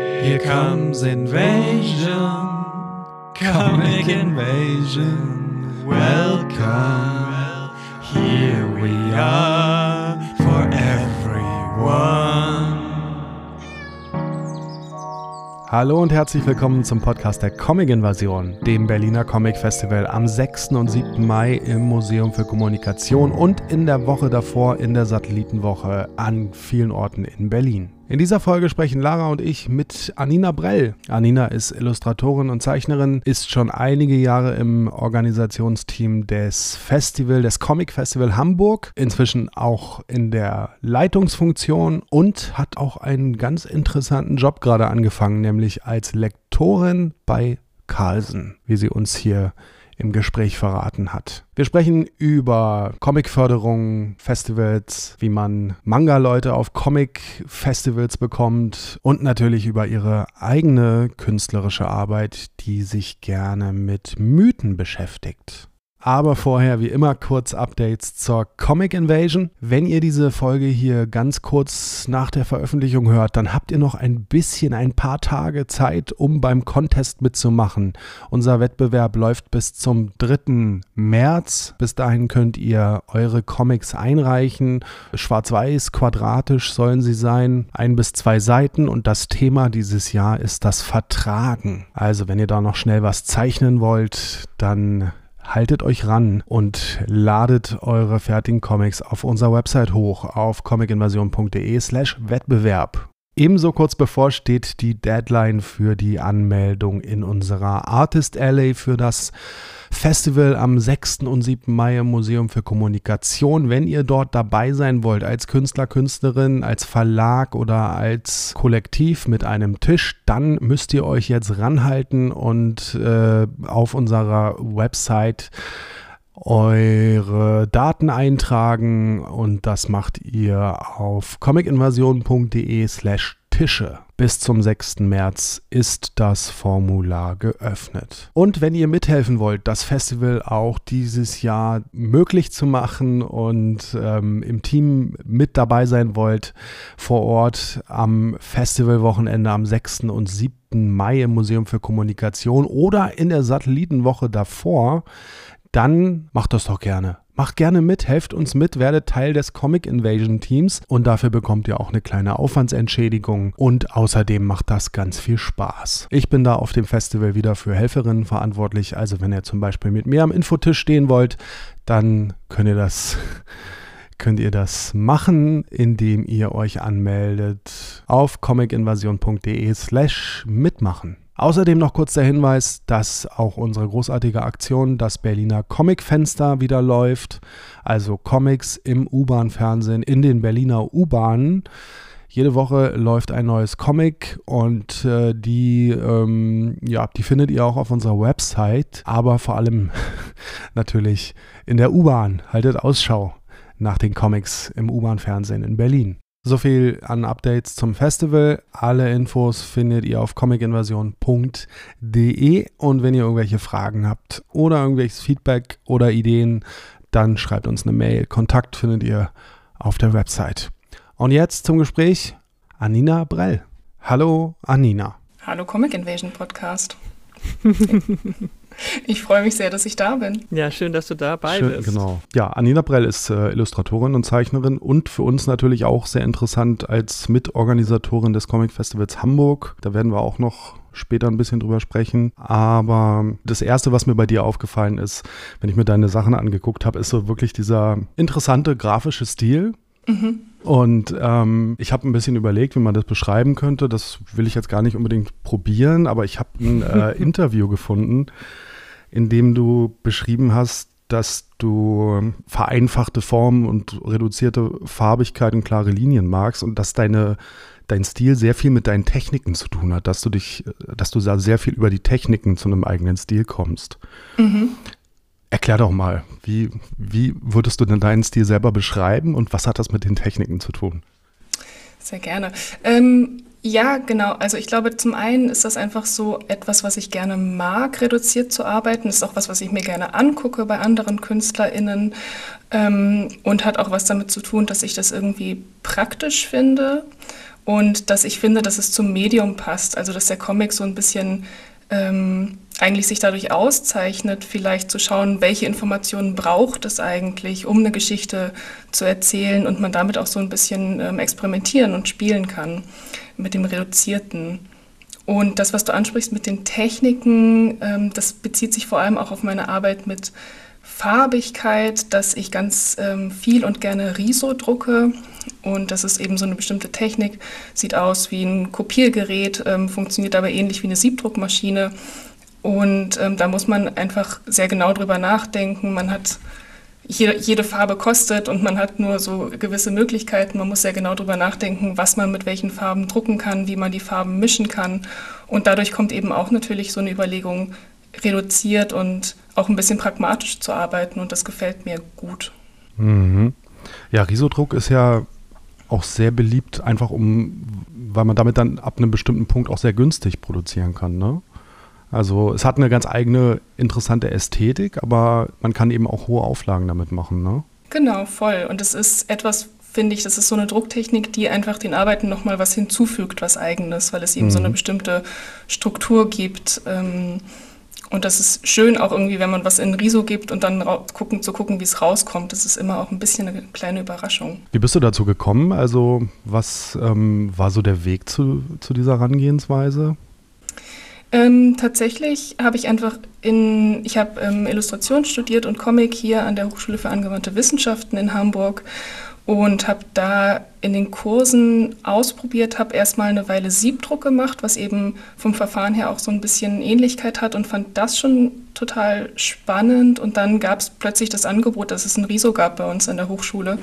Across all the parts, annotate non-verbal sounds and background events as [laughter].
Here comes invasion, comic invasion. Welcome, here we are for everyone. Hallo und herzlich willkommen zum Podcast der Comic Invasion, dem Berliner Comic Festival am 6. und 7. Mai im Museum für Kommunikation und in der Woche davor in der Satellitenwoche an vielen Orten in Berlin. In dieser Folge sprechen Lara und ich mit Anina Brell. Anina ist Illustratorin und Zeichnerin, ist schon einige Jahre im Organisationsteam des Festival, des Comic Festival Hamburg, inzwischen auch in der Leitungsfunktion und hat auch einen ganz interessanten Job gerade angefangen, nämlich als Lektorin bei Carlsen, wie sie uns hier im Gespräch verraten hat. Wir sprechen über Comicförderung, Festivals, wie man Manga-Leute auf Comic-Festivals bekommt und natürlich über ihre eigene künstlerische Arbeit, die sich gerne mit Mythen beschäftigt. Aber vorher wie immer kurz Updates zur Comic Invasion. Wenn ihr diese Folge hier ganz kurz nach der Veröffentlichung hört, dann habt ihr noch ein bisschen, ein paar Tage Zeit, um beim Contest mitzumachen. Unser Wettbewerb läuft bis zum 3. März. Bis dahin könnt ihr eure Comics einreichen. Schwarz-weiß, quadratisch sollen sie sein. Ein bis zwei Seiten und das Thema dieses Jahr ist das Vertragen. Also wenn ihr da noch schnell was zeichnen wollt, dann haltet euch ran und ladet eure fertigen Comics auf unserer Website hoch auf comicinvasion.de slash Wettbewerb. Ebenso kurz bevor steht die Deadline für die Anmeldung in unserer Artist Alley für das Festival am 6. und 7. Mai im Museum für Kommunikation. Wenn ihr dort dabei sein wollt, als Künstler, Künstlerin, als Verlag oder als Kollektiv mit einem Tisch, dann müsst ihr euch jetzt ranhalten und äh, auf unserer Website eure Daten eintragen und das macht ihr auf comicinvasion.de slash Tische. Bis zum 6. März ist das Formular geöffnet. Und wenn ihr mithelfen wollt, das Festival auch dieses Jahr möglich zu machen und ähm, im Team mit dabei sein wollt, vor Ort am Festivalwochenende am 6. und 7. Mai im Museum für Kommunikation oder in der Satellitenwoche davor, dann macht das doch gerne. Macht gerne mit, helft uns mit, werdet Teil des Comic Invasion Teams und dafür bekommt ihr auch eine kleine Aufwandsentschädigung und außerdem macht das ganz viel Spaß. Ich bin da auf dem Festival wieder für Helferinnen verantwortlich, also wenn ihr zum Beispiel mit mir am Infotisch stehen wollt, dann könnt ihr das [laughs] könnt ihr das machen, indem ihr euch anmeldet auf comicinvasion.de slash mitmachen. Außerdem noch kurz der Hinweis, dass auch unsere großartige Aktion, das Berliner Comic-Fenster, wieder läuft. Also Comics im U-Bahn-Fernsehen in den Berliner U-Bahnen. Jede Woche läuft ein neues Comic und äh, die, ähm, ja, die findet ihr auch auf unserer Website, aber vor allem [laughs] natürlich in der U-Bahn. Haltet Ausschau nach den Comics im U-Bahn-Fernsehen in Berlin. So viel an Updates zum Festival. Alle Infos findet ihr auf comicinvasion.de und wenn ihr irgendwelche Fragen habt oder irgendwelches Feedback oder Ideen, dann schreibt uns eine Mail. Kontakt findet ihr auf der Website. Und jetzt zum Gespräch Anina Brell. Hallo Anina. Hallo Comic Invasion Podcast. [laughs] Ich freue mich sehr, dass ich da bin. Ja, schön, dass du dabei schön, bist. Genau. Ja, Anina Brell ist äh, Illustratorin und Zeichnerin und für uns natürlich auch sehr interessant als Mitorganisatorin des Comic Festivals Hamburg. Da werden wir auch noch später ein bisschen drüber sprechen. Aber das Erste, was mir bei dir aufgefallen ist, wenn ich mir deine Sachen angeguckt habe, ist so wirklich dieser interessante grafische Stil. Mhm. Und ähm, ich habe ein bisschen überlegt, wie man das beschreiben könnte. Das will ich jetzt gar nicht unbedingt probieren, aber ich habe ein äh, [laughs] Interview gefunden, in dem du beschrieben hast, dass du vereinfachte Formen und reduzierte Farbigkeit und klare Linien magst und dass deine, dein Stil sehr viel mit deinen Techniken zu tun hat, dass du dich, dass du da sehr viel über die Techniken zu einem eigenen Stil kommst. Mhm. Erklär doch mal, wie, wie würdest du denn deinen Stil selber beschreiben und was hat das mit den Techniken zu tun? Sehr gerne. Ähm, ja, genau. Also ich glaube, zum einen ist das einfach so etwas, was ich gerne mag, reduziert zu arbeiten. Ist auch was, was ich mir gerne angucke bei anderen KünstlerInnen ähm, und hat auch was damit zu tun, dass ich das irgendwie praktisch finde und dass ich finde, dass es zum Medium passt. Also dass der Comic so ein bisschen ähm, eigentlich sich dadurch auszeichnet, vielleicht zu schauen, welche Informationen braucht es eigentlich, um eine Geschichte zu erzählen und man damit auch so ein bisschen ähm, experimentieren und spielen kann mit dem Reduzierten. Und das, was du ansprichst mit den Techniken, ähm, das bezieht sich vor allem auch auf meine Arbeit mit Farbigkeit, dass ich ganz ähm, viel und gerne Riso drucke. Und das ist eben so eine bestimmte Technik, sieht aus wie ein Kopiergerät, ähm, funktioniert aber ähnlich wie eine Siebdruckmaschine. Und ähm, da muss man einfach sehr genau drüber nachdenken. Man hat jede, jede, Farbe kostet und man hat nur so gewisse Möglichkeiten. Man muss sehr genau drüber nachdenken, was man mit welchen Farben drucken kann, wie man die Farben mischen kann. Und dadurch kommt eben auch natürlich so eine Überlegung, reduziert und auch ein bisschen pragmatisch zu arbeiten. Und das gefällt mir gut. Mhm. Ja, Risodruck ist ja auch sehr beliebt, einfach um, weil man damit dann ab einem bestimmten Punkt auch sehr günstig produzieren kann, ne? Also es hat eine ganz eigene interessante Ästhetik, aber man kann eben auch hohe Auflagen damit machen, ne? Genau, voll. Und es ist etwas, finde ich, das ist so eine Drucktechnik, die einfach den Arbeiten nochmal was hinzufügt, was eigenes, weil es eben mhm. so eine bestimmte Struktur gibt. Ähm, und das ist schön auch irgendwie, wenn man was in Riso gibt und dann gucken, zu gucken, wie es rauskommt. Das ist immer auch ein bisschen eine kleine Überraschung. Wie bist du dazu gekommen? Also was ähm, war so der Weg zu, zu dieser Herangehensweise? Ähm, tatsächlich habe ich einfach in, ich habe ähm, Illustration studiert und Comic hier an der Hochschule für angewandte Wissenschaften in Hamburg und habe da in den Kursen ausprobiert, habe erstmal eine Weile Siebdruck gemacht, was eben vom Verfahren her auch so ein bisschen Ähnlichkeit hat und fand das schon total spannend. Und dann gab es plötzlich das Angebot, dass es ein Riso gab bei uns an der Hochschule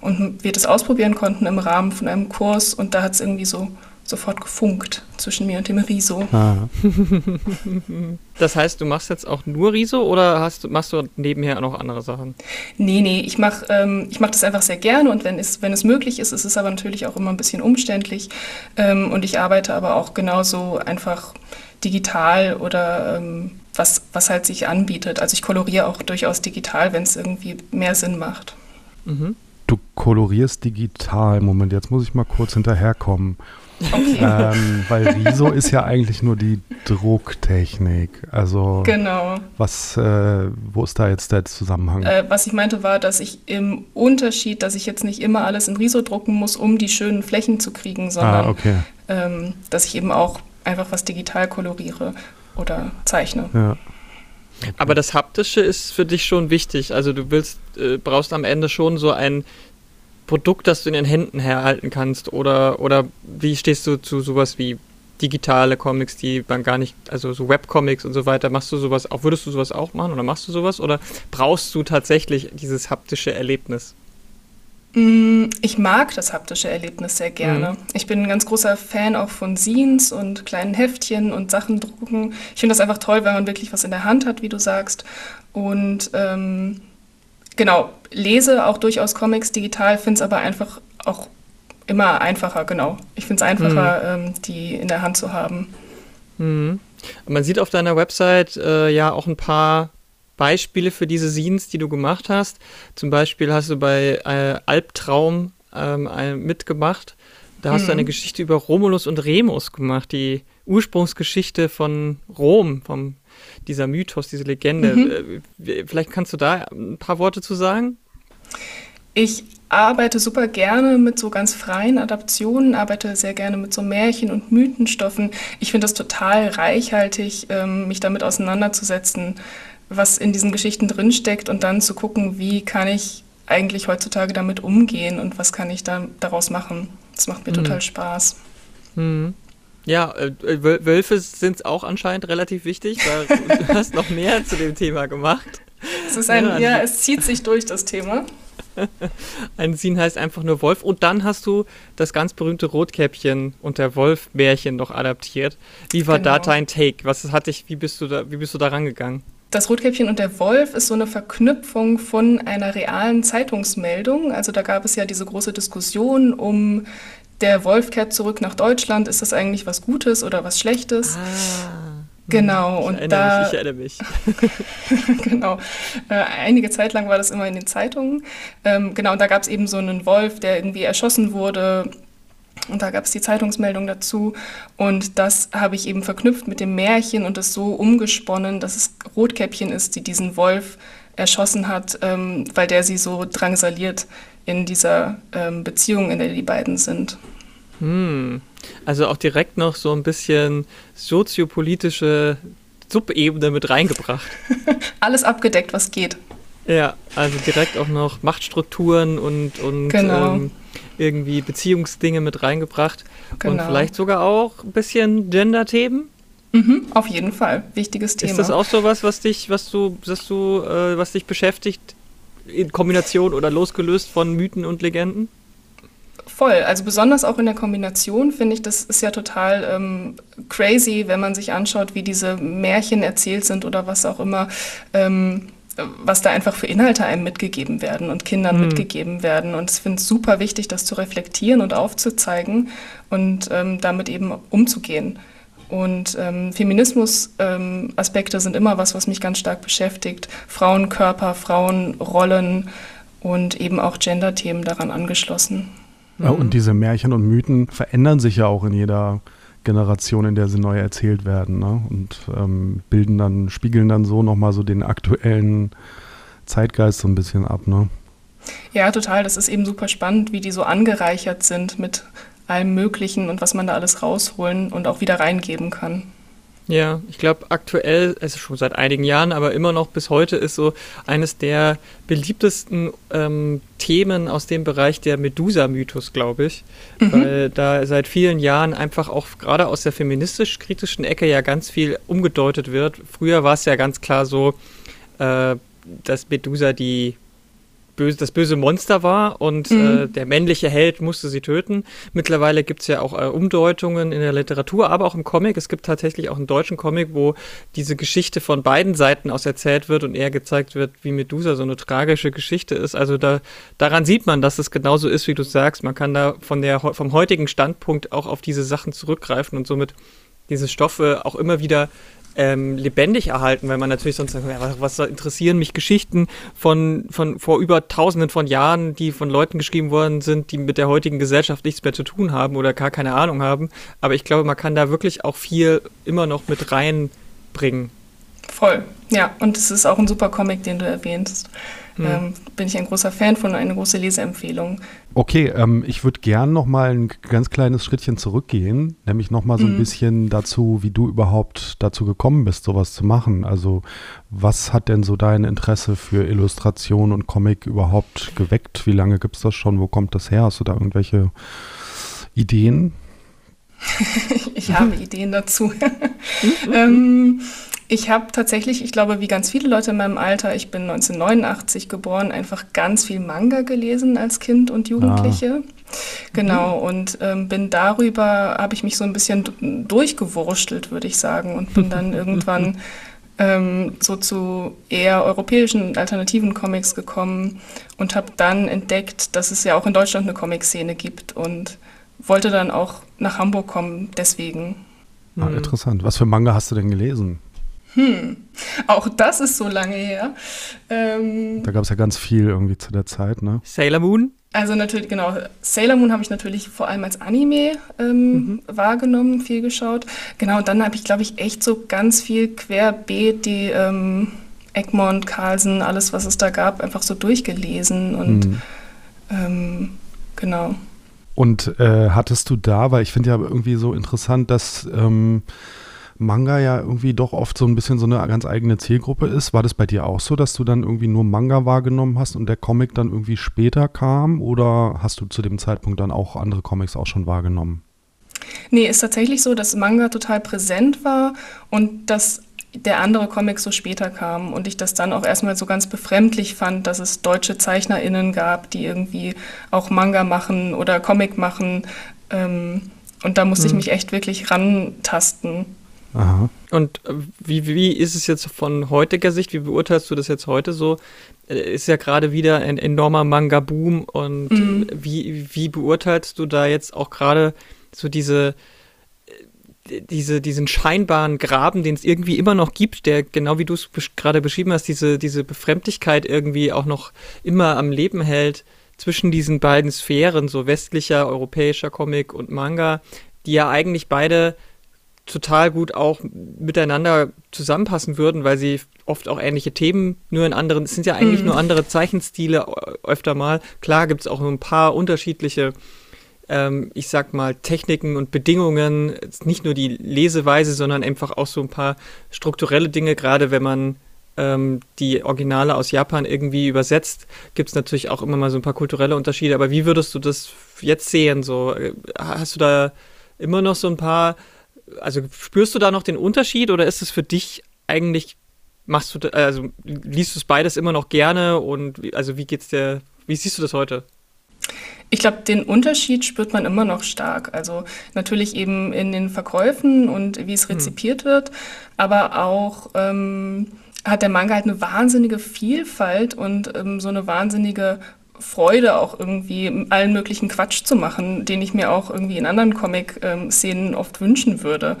und wir das ausprobieren konnten im Rahmen von einem Kurs und da hat es irgendwie so sofort gefunkt zwischen mir und dem Riso. Ah. [laughs] das heißt, du machst jetzt auch nur Riso oder hast, machst du nebenher auch noch andere Sachen? Nee, nee, ich mache ähm, mach das einfach sehr gerne und wenn es, wenn es möglich ist, ist es aber natürlich auch immer ein bisschen umständlich. Ähm, und ich arbeite aber auch genauso einfach digital oder ähm, was, was halt sich anbietet. Also ich koloriere auch durchaus digital, wenn es irgendwie mehr Sinn macht. Mhm. Du kolorierst digital. Moment, jetzt muss ich mal kurz hinterherkommen. Okay. Ähm, weil Riso ist ja eigentlich nur die Drucktechnik. Also genau. was, äh, wo ist da jetzt der Zusammenhang? Äh, was ich meinte war, dass ich im Unterschied, dass ich jetzt nicht immer alles in Riso drucken muss, um die schönen Flächen zu kriegen, sondern ah, okay. ähm, dass ich eben auch einfach was digital koloriere oder zeichne. Ja. Okay. Aber das Haptische ist für dich schon wichtig. Also du willst, äh, brauchst am Ende schon so ein Produkt, das du in den Händen herhalten kannst? Oder, oder wie stehst du zu sowas wie digitale Comics, die man gar nicht, also so Webcomics und so weiter, machst du sowas auch, würdest du sowas auch machen oder machst du sowas oder brauchst du tatsächlich dieses haptische Erlebnis? Mm, ich mag das haptische Erlebnis sehr gerne. Mhm. Ich bin ein ganz großer Fan auch von Scenes und kleinen Heftchen und Sachen drucken. Ich finde das einfach toll, wenn man wirklich was in der Hand hat, wie du sagst. Und ähm, genau, lese auch durchaus Comics digital, finde es aber einfach auch immer einfacher, genau. Ich finde es einfacher, mhm. ähm, die in der Hand zu haben. Mhm. Man sieht auf deiner Website äh, ja auch ein paar Beispiele für diese Scenes, die du gemacht hast. Zum Beispiel hast du bei äh, Albtraum ähm, mitgemacht. Da hast mhm. du eine Geschichte über Romulus und Remus gemacht, die Ursprungsgeschichte von Rom, vom dieser Mythos, diese Legende. Mhm. Äh, vielleicht kannst du da ein paar Worte zu sagen? Ich arbeite super gerne mit so ganz freien Adaptionen, arbeite sehr gerne mit so Märchen und Mythenstoffen. Ich finde es total reichhaltig, ähm, mich damit auseinanderzusetzen, was in diesen Geschichten drinsteckt und dann zu gucken, wie kann ich eigentlich heutzutage damit umgehen und was kann ich da daraus machen. Das macht mir mhm. total Spaß. Mhm. Ja, äh, Wölfe sind auch anscheinend relativ wichtig, weil [laughs] du hast noch mehr zu dem Thema gemacht. Es ist ein, ja, ja, es zieht sich durch das Thema. [laughs] ein Scene heißt einfach nur Wolf. Und dann hast du das ganz berühmte Rotkäppchen und der Wolf-Märchen noch adaptiert. Wie war genau. da dein Take? Was hat dich, wie bist du da, wie bist du da rangegangen? Das Rotkäppchen und der Wolf ist so eine Verknüpfung von einer realen Zeitungsmeldung. Also da gab es ja diese große Diskussion um der Wolf kehrt zurück nach Deutschland, ist das eigentlich was Gutes oder was Schlechtes? Ah, genau, ich und da. Mich, ich erinnere mich. [laughs] [laughs] genau. Äh, einige Zeit lang war das immer in den Zeitungen. Ähm, genau, und da gab es eben so einen Wolf, der irgendwie erschossen wurde. Und da gab es die Zeitungsmeldung dazu. Und das habe ich eben verknüpft mit dem Märchen und es so umgesponnen, dass es Rotkäppchen ist, die diesen Wolf erschossen hat, ähm, weil der sie so drangsaliert in dieser ähm, Beziehung, in der die beiden sind. Hm. Also auch direkt noch so ein bisschen soziopolitische Subebene mit reingebracht. [laughs] Alles abgedeckt, was geht. Ja, also direkt auch noch Machtstrukturen und, und genau. ähm, irgendwie Beziehungsdinge mit reingebracht. Genau. Und vielleicht sogar auch ein bisschen Gender-Themen. Mhm, auf jeden Fall. Wichtiges Thema. Ist das auch so was, was dich, was du, was du, äh, was dich beschäftigt in Kombination oder losgelöst von Mythen und Legenden? Voll, also besonders auch in der Kombination finde ich, das ist ja total ähm, crazy, wenn man sich anschaut, wie diese Märchen erzählt sind oder was auch immer. Ähm, was da einfach für Inhalte einem mitgegeben werden und Kindern mhm. mitgegeben werden. Und ich finde es super wichtig, das zu reflektieren und aufzuzeigen und ähm, damit eben umzugehen. Und ähm, Feminismus-Aspekte ähm, sind immer was, was mich ganz stark beschäftigt. Frauenkörper, Frauenrollen und eben auch Gender-Themen daran angeschlossen. Ja, und diese Märchen und Mythen verändern sich ja auch in jeder Generation, in der sie neu erzählt werden. Ne? Und ähm, bilden dann, spiegeln dann so nochmal so den aktuellen Zeitgeist so ein bisschen ab. Ne? Ja, total. Das ist eben super spannend, wie die so angereichert sind mit allem Möglichen und was man da alles rausholen und auch wieder reingeben kann. Ja, ich glaube aktuell, also schon seit einigen Jahren, aber immer noch bis heute ist so eines der beliebtesten ähm, Themen aus dem Bereich der Medusa-Mythos, glaube ich. Mhm. Weil da seit vielen Jahren einfach auch gerade aus der feministisch-kritischen Ecke ja ganz viel umgedeutet wird. Früher war es ja ganz klar so, äh, dass Medusa die böse, das böse Monster war und mhm. äh, der männliche Held musste sie töten. Mittlerweile gibt es ja auch äh, Umdeutungen in der Literatur, aber auch im Comic. Es gibt tatsächlich auch einen deutschen Comic, wo diese Geschichte von beiden Seiten aus erzählt wird und eher gezeigt wird, wie Medusa so eine tragische Geschichte ist. Also da, daran sieht man, dass es genauso ist, wie du sagst. Man kann da von der, vom heutigen Standpunkt auch auf diese Sachen zurückgreifen und somit diese Stoffe auch immer wieder ähm, lebendig erhalten, weil man natürlich sonst sagt, was interessieren mich Geschichten von, von vor über tausenden von Jahren, die von Leuten geschrieben worden sind, die mit der heutigen Gesellschaft nichts mehr zu tun haben oder gar keine Ahnung haben. Aber ich glaube, man kann da wirklich auch viel immer noch mit reinbringen. Voll, ja. Und es ist auch ein super Comic, den du erwähnst. Mhm. Ähm, bin ich ein großer Fan von, eine große Leseempfehlung. Okay, ähm, ich würde gern noch mal ein ganz kleines Schrittchen zurückgehen, nämlich noch mal so ein mhm. bisschen dazu, wie du überhaupt dazu gekommen bist, sowas zu machen. Also was hat denn so dein Interesse für Illustration und Comic überhaupt geweckt? Wie lange gibt es das schon? Wo kommt das her? Hast du da irgendwelche Ideen? [laughs] ich habe [laughs] Ideen dazu. [laughs] ähm, ich habe tatsächlich, ich glaube, wie ganz viele Leute in meinem Alter, ich bin 1989 geboren, einfach ganz viel Manga gelesen als Kind und Jugendliche. Ah. Genau, mhm. und ähm, bin darüber, habe ich mich so ein bisschen durchgewurschtelt, würde ich sagen, und bin dann [laughs] irgendwann ähm, so zu eher europäischen alternativen Comics gekommen und habe dann entdeckt, dass es ja auch in Deutschland eine Comic-Szene gibt und wollte dann auch nach Hamburg kommen, deswegen. Ah, interessant. Was für Manga hast du denn gelesen? Hm, auch das ist so lange her. Ähm, da gab es ja ganz viel irgendwie zu der Zeit, ne? Sailor Moon? Also natürlich, genau. Sailor Moon habe ich natürlich vor allem als Anime ähm, mhm. wahrgenommen, viel geschaut. Genau, und dann habe ich, glaube ich, echt so ganz viel querbeet die ähm, Egmont, Carlsen, alles, was es da gab, einfach so durchgelesen und mhm. ähm, genau. Und äh, hattest du da, weil ich finde ja irgendwie so interessant, dass ähm, Manga ja irgendwie doch oft so ein bisschen so eine ganz eigene Zielgruppe ist. War das bei dir auch so, dass du dann irgendwie nur Manga wahrgenommen hast und der Comic dann irgendwie später kam? Oder hast du zu dem Zeitpunkt dann auch andere Comics auch schon wahrgenommen? Nee, ist tatsächlich so, dass Manga total präsent war und dass der andere Comic so später kam und ich das dann auch erstmal so ganz befremdlich fand, dass es deutsche ZeichnerInnen gab, die irgendwie auch Manga machen oder Comic machen. Ähm, und da musste mhm. ich mich echt wirklich rantasten. Aha. Und äh, wie, wie ist es jetzt von heutiger Sicht? Wie beurteilst du das jetzt heute so? Äh, ist ja gerade wieder ein enormer Manga-Boom und mhm. wie, wie beurteilst du da jetzt auch gerade so diese, äh, diese, diesen scheinbaren Graben, den es irgendwie immer noch gibt, der genau wie du es gerade beschrieben hast, diese, diese Befremdlichkeit irgendwie auch noch immer am Leben hält? zwischen diesen beiden Sphären, so westlicher, europäischer Comic und Manga, die ja eigentlich beide total gut auch miteinander zusammenpassen würden, weil sie oft auch ähnliche Themen, nur in anderen, es sind ja eigentlich mm. nur andere Zeichenstile öfter mal. Klar gibt es auch ein paar unterschiedliche, ähm, ich sag mal, Techniken und Bedingungen, nicht nur die Leseweise, sondern einfach auch so ein paar strukturelle Dinge, gerade wenn man ähm, die Originale aus Japan irgendwie übersetzt, gibt es natürlich auch immer mal so ein paar kulturelle Unterschiede. Aber wie würdest du das jetzt sehen? So, äh, hast du da immer noch so ein paar also spürst du da noch den Unterschied oder ist es für dich eigentlich, machst du, also liest du es beides immer noch gerne und also wie geht's dir, wie siehst du das heute? Ich glaube, den Unterschied spürt man immer noch stark. Also natürlich eben in den Verkäufen und wie es hm. rezipiert hm. wird, aber auch ähm, hat der Manga halt eine wahnsinnige Vielfalt und ähm, so eine wahnsinnige Freude, auch irgendwie allen möglichen Quatsch zu machen, den ich mir auch irgendwie in anderen Comic-Szenen oft wünschen würde.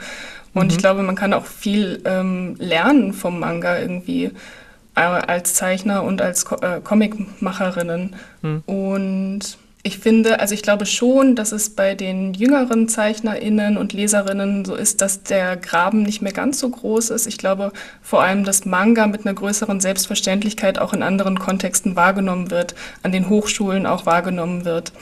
Und mhm. ich glaube, man kann auch viel ähm, lernen vom Manga irgendwie äh, als Zeichner und als Co äh, Comicmacherinnen. Mhm. Und ich finde, also ich glaube schon, dass es bei den jüngeren ZeichnerInnen und Leserinnen so ist, dass der Graben nicht mehr ganz so groß ist. Ich glaube vor allem, dass Manga mit einer größeren Selbstverständlichkeit auch in anderen Kontexten wahrgenommen wird, an den Hochschulen auch wahrgenommen wird.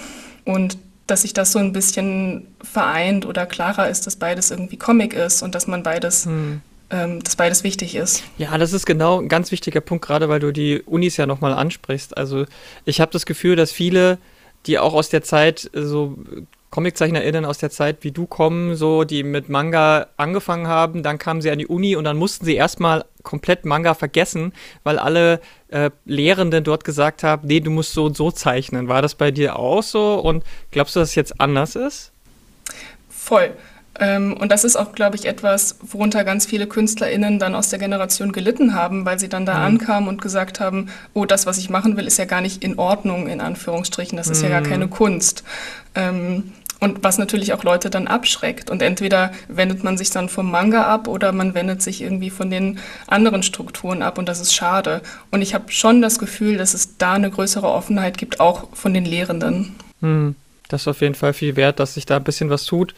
Und dass sich das so ein bisschen vereint oder klarer ist, dass beides irgendwie Comic ist und dass man beides hm ähm, dass beides wichtig ist. Ja, das ist genau ein ganz wichtiger Punkt, gerade weil du die Unis ja nochmal ansprichst. Also ich habe das Gefühl, dass viele die auch aus der Zeit, so ComiczeichnerInnen aus der Zeit wie du kommen, so, die mit Manga angefangen haben, dann kamen sie an die Uni und dann mussten sie erstmal komplett Manga vergessen, weil alle äh, Lehrenden dort gesagt haben, nee, du musst so und so zeichnen. War das bei dir auch so und glaubst du, dass es jetzt anders ist? Voll. Ähm, und das ist auch, glaube ich, etwas, worunter ganz viele KünstlerInnen dann aus der Generation gelitten haben, weil sie dann da mhm. ankamen und gesagt haben, oh, das, was ich machen will, ist ja gar nicht in Ordnung, in Anführungsstrichen, das ist mhm. ja gar mhm. keine Kunst. Ähm, und was natürlich auch Leute dann abschreckt. Und entweder wendet man sich dann vom Manga ab oder man wendet sich irgendwie von den anderen Strukturen ab und das ist schade. Und ich habe schon das Gefühl, dass es da eine größere Offenheit gibt, auch von den Lehrenden. Mhm. Das ist auf jeden Fall viel wert, dass sich da ein bisschen was tut.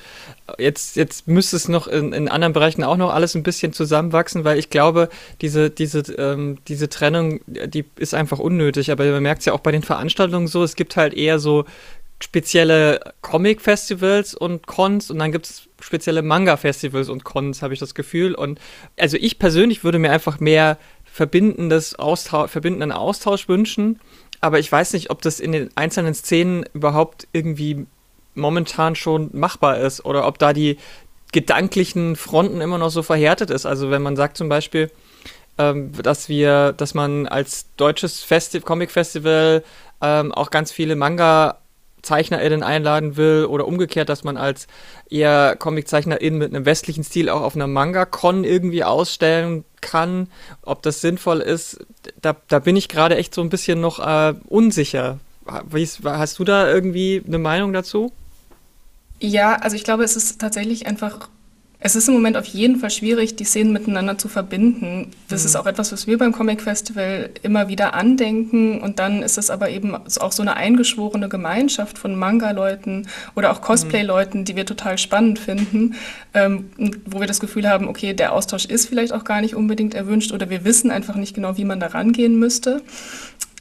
Jetzt, jetzt müsste es noch in, in anderen Bereichen auch noch alles ein bisschen zusammenwachsen, weil ich glaube, diese, diese, ähm, diese Trennung, die ist einfach unnötig. Aber man merkt es ja auch bei den Veranstaltungen so, es gibt halt eher so spezielle Comic-Festivals und Cons und dann gibt es spezielle Manga-Festivals und Cons, habe ich das Gefühl. Und also ich persönlich würde mir einfach mehr verbindendes Austausch, verbindenden Austausch wünschen aber ich weiß nicht, ob das in den einzelnen Szenen überhaupt irgendwie momentan schon machbar ist oder ob da die gedanklichen Fronten immer noch so verhärtet ist. Also wenn man sagt zum Beispiel, ähm, dass wir, dass man als deutsches Festi Comic Festival ähm, auch ganz viele Manga ZeichnerInnen einladen will oder umgekehrt, dass man als eher Comiczeichnerin mit einem westlichen Stil auch auf einer Manga-Con irgendwie ausstellen kann. Ob das sinnvoll ist, da, da bin ich gerade echt so ein bisschen noch äh, unsicher. Hast du da irgendwie eine Meinung dazu? Ja, also ich glaube, es ist tatsächlich einfach es ist im Moment auf jeden Fall schwierig, die Szenen miteinander zu verbinden. Das mhm. ist auch etwas, was wir beim Comic Festival immer wieder andenken. Und dann ist es aber eben auch so eine eingeschworene Gemeinschaft von Manga-Leuten oder auch Cosplay-Leuten, die wir total spannend finden, ähm, wo wir das Gefühl haben, okay, der Austausch ist vielleicht auch gar nicht unbedingt erwünscht oder wir wissen einfach nicht genau, wie man da rangehen müsste.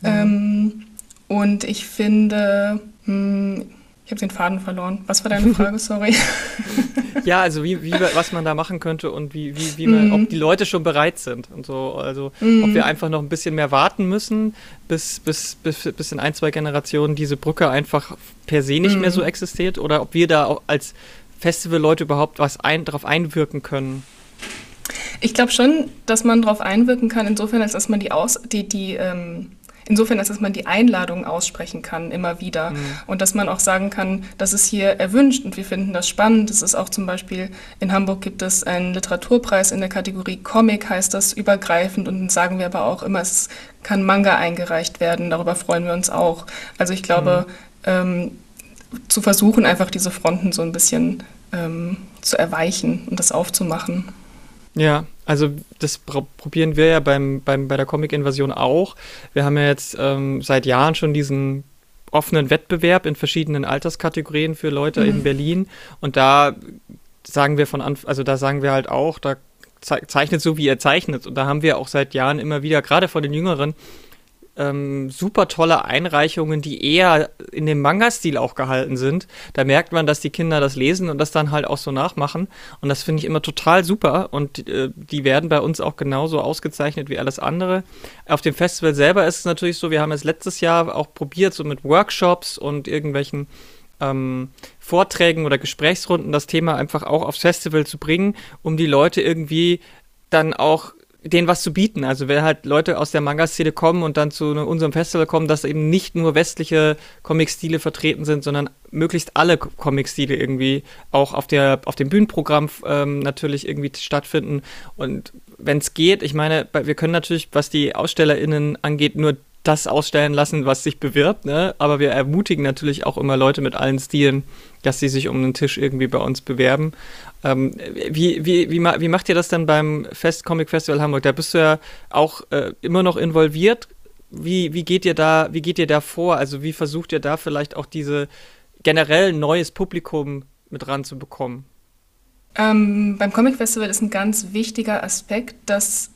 Mhm. Ähm, und ich finde, mh, hm, ich habe den Faden verloren. Was war deine Frage? Sorry. [laughs] ja, also wie, wie, was man da machen könnte und wie, wie, wie man, mm. ob die Leute schon bereit sind und so. Also mm. ob wir einfach noch ein bisschen mehr warten müssen, bis, bis, bis, bis in ein, zwei Generationen diese Brücke einfach per se nicht mm. mehr so mhm. existiert oder ob wir da als Festival-Leute überhaupt was ein, darauf einwirken können. Ich glaube schon, dass man darauf einwirken kann, insofern, als dass man die, Aus, die, die ähm Insofern, dass man die Einladung aussprechen kann, immer wieder. Mhm. Und dass man auch sagen kann, das ist hier erwünscht und wir finden das spannend. Es ist auch zum Beispiel, in Hamburg gibt es einen Literaturpreis in der Kategorie Comic, heißt das übergreifend. Und dann sagen wir aber auch immer, es kann Manga eingereicht werden. Darüber freuen wir uns auch. Also ich glaube, mhm. ähm, zu versuchen, einfach diese Fronten so ein bisschen ähm, zu erweichen und das aufzumachen. Ja, also das probieren wir ja beim, beim, bei der Comic-Invasion auch. Wir haben ja jetzt ähm, seit Jahren schon diesen offenen Wettbewerb in verschiedenen Alterskategorien für Leute mhm. in Berlin. Und da sagen wir von Anfang, also da sagen wir halt auch, da zeichnet so, wie er zeichnet. Und da haben wir auch seit Jahren immer wieder, gerade von den Jüngeren, ähm, super tolle Einreichungen, die eher in dem Manga-Stil auch gehalten sind. Da merkt man, dass die Kinder das lesen und das dann halt auch so nachmachen. Und das finde ich immer total super. Und äh, die werden bei uns auch genauso ausgezeichnet wie alles andere. Auf dem Festival selber ist es natürlich so, wir haben es letztes Jahr auch probiert, so mit Workshops und irgendwelchen ähm, Vorträgen oder Gesprächsrunden das Thema einfach auch aufs Festival zu bringen, um die Leute irgendwie dann auch denen was zu bieten. Also wenn halt Leute aus der Manga-Szene kommen und dann zu unserem Festival kommen, dass eben nicht nur westliche Comic-Stile vertreten sind, sondern möglichst alle Comic-Stile irgendwie auch auf, der, auf dem Bühnenprogramm ähm, natürlich irgendwie stattfinden. Und wenn es geht, ich meine, wir können natürlich, was die AusstellerInnen angeht, nur das ausstellen lassen, was sich bewirbt, ne? aber wir ermutigen natürlich auch immer Leute mit allen Stilen, dass sie sich um einen Tisch irgendwie bei uns bewerben. Ähm, wie, wie, wie, wie macht ihr das denn beim Fest Comic Festival Hamburg? Da bist du ja auch äh, immer noch involviert. Wie, wie, geht ihr da, wie geht ihr da vor? Also wie versucht ihr da vielleicht auch diese generell neues Publikum mit ranzubekommen? Ähm, beim Comic Festival ist ein ganz wichtiger Aspekt, dass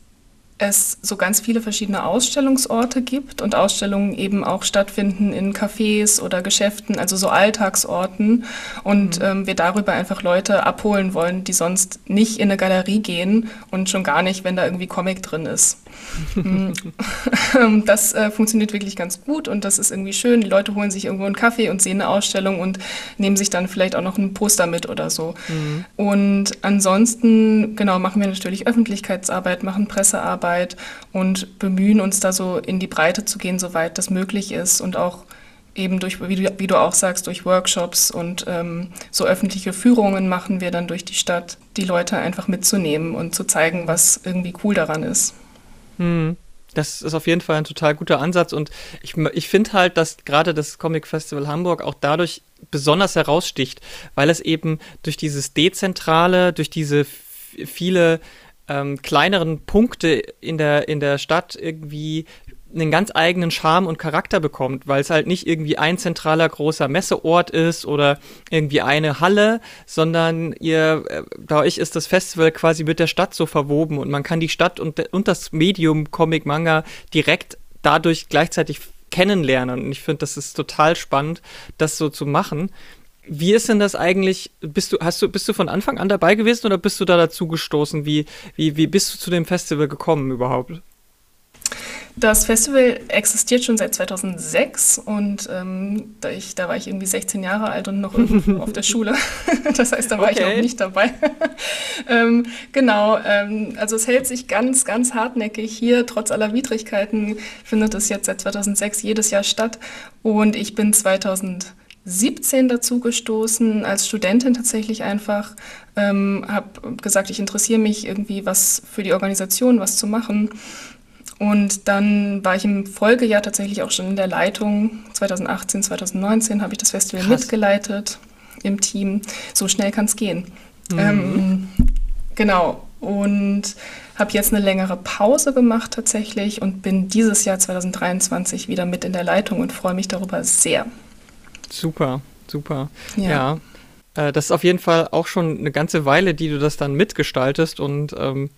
es so ganz viele verschiedene Ausstellungsorte gibt und Ausstellungen eben auch stattfinden in Cafés oder Geschäften, also so Alltagsorten und mhm. ähm, wir darüber einfach Leute abholen wollen, die sonst nicht in eine Galerie gehen und schon gar nicht, wenn da irgendwie Comic drin ist. [laughs] das äh, funktioniert wirklich ganz gut und das ist irgendwie schön. Die Leute holen sich irgendwo einen Kaffee und sehen eine Ausstellung und nehmen sich dann vielleicht auch noch ein Poster mit oder so. Mhm. Und ansonsten, genau, machen wir natürlich Öffentlichkeitsarbeit, machen Pressearbeit und bemühen uns da so in die Breite zu gehen, soweit das möglich ist und auch eben durch, wie du, wie du auch sagst, durch Workshops und ähm, so öffentliche Führungen machen wir dann durch die Stadt, die Leute einfach mitzunehmen und zu zeigen, was irgendwie cool daran ist. Hm. Das ist auf jeden Fall ein total guter Ansatz und ich, ich finde halt, dass gerade das Comic Festival Hamburg auch dadurch besonders heraussticht, weil es eben durch dieses Dezentrale, durch diese viele ähm, kleineren Punkte in der, in der Stadt irgendwie einen ganz eigenen Charme und Charakter bekommt, weil es halt nicht irgendwie ein zentraler großer Messeort ist oder irgendwie eine Halle, sondern ihr, äh, bei euch ist das Festival quasi mit der Stadt so verwoben und man kann die Stadt und, und das Medium Comic Manga direkt dadurch gleichzeitig kennenlernen. Und ich finde, das ist total spannend, das so zu machen. Wie ist denn das eigentlich? Bist du, hast du, bist du von Anfang an dabei gewesen oder bist du da dazu gestoßen? Wie, wie, wie bist du zu dem Festival gekommen überhaupt? Das Festival existiert schon seit 2006 und ähm, da, ich, da war ich irgendwie 16 Jahre alt und noch [laughs] irgendwo auf der Schule. [laughs] Das heißt, da war okay. ich noch nicht dabei. [laughs] ähm, genau, ähm, also es hält sich ganz, ganz hartnäckig hier, trotz aller Widrigkeiten findet es jetzt seit 2006 jedes Jahr statt und ich bin 2017 dazu gestoßen, als Studentin tatsächlich einfach, ähm, habe gesagt, ich interessiere mich irgendwie was für die Organisation, was zu machen und dann war ich im Folgejahr tatsächlich auch schon in der Leitung. 2018, 2019 habe ich das Festival Krass. mitgeleitet im Team. So schnell kann es gehen. Mhm. Ähm, genau. Und habe jetzt eine längere Pause gemacht tatsächlich und bin dieses Jahr 2023 wieder mit in der Leitung und freue mich darüber sehr. Super, super. Ja. ja. Äh, das ist auf jeden Fall auch schon eine ganze Weile, die du das dann mitgestaltest und ähm,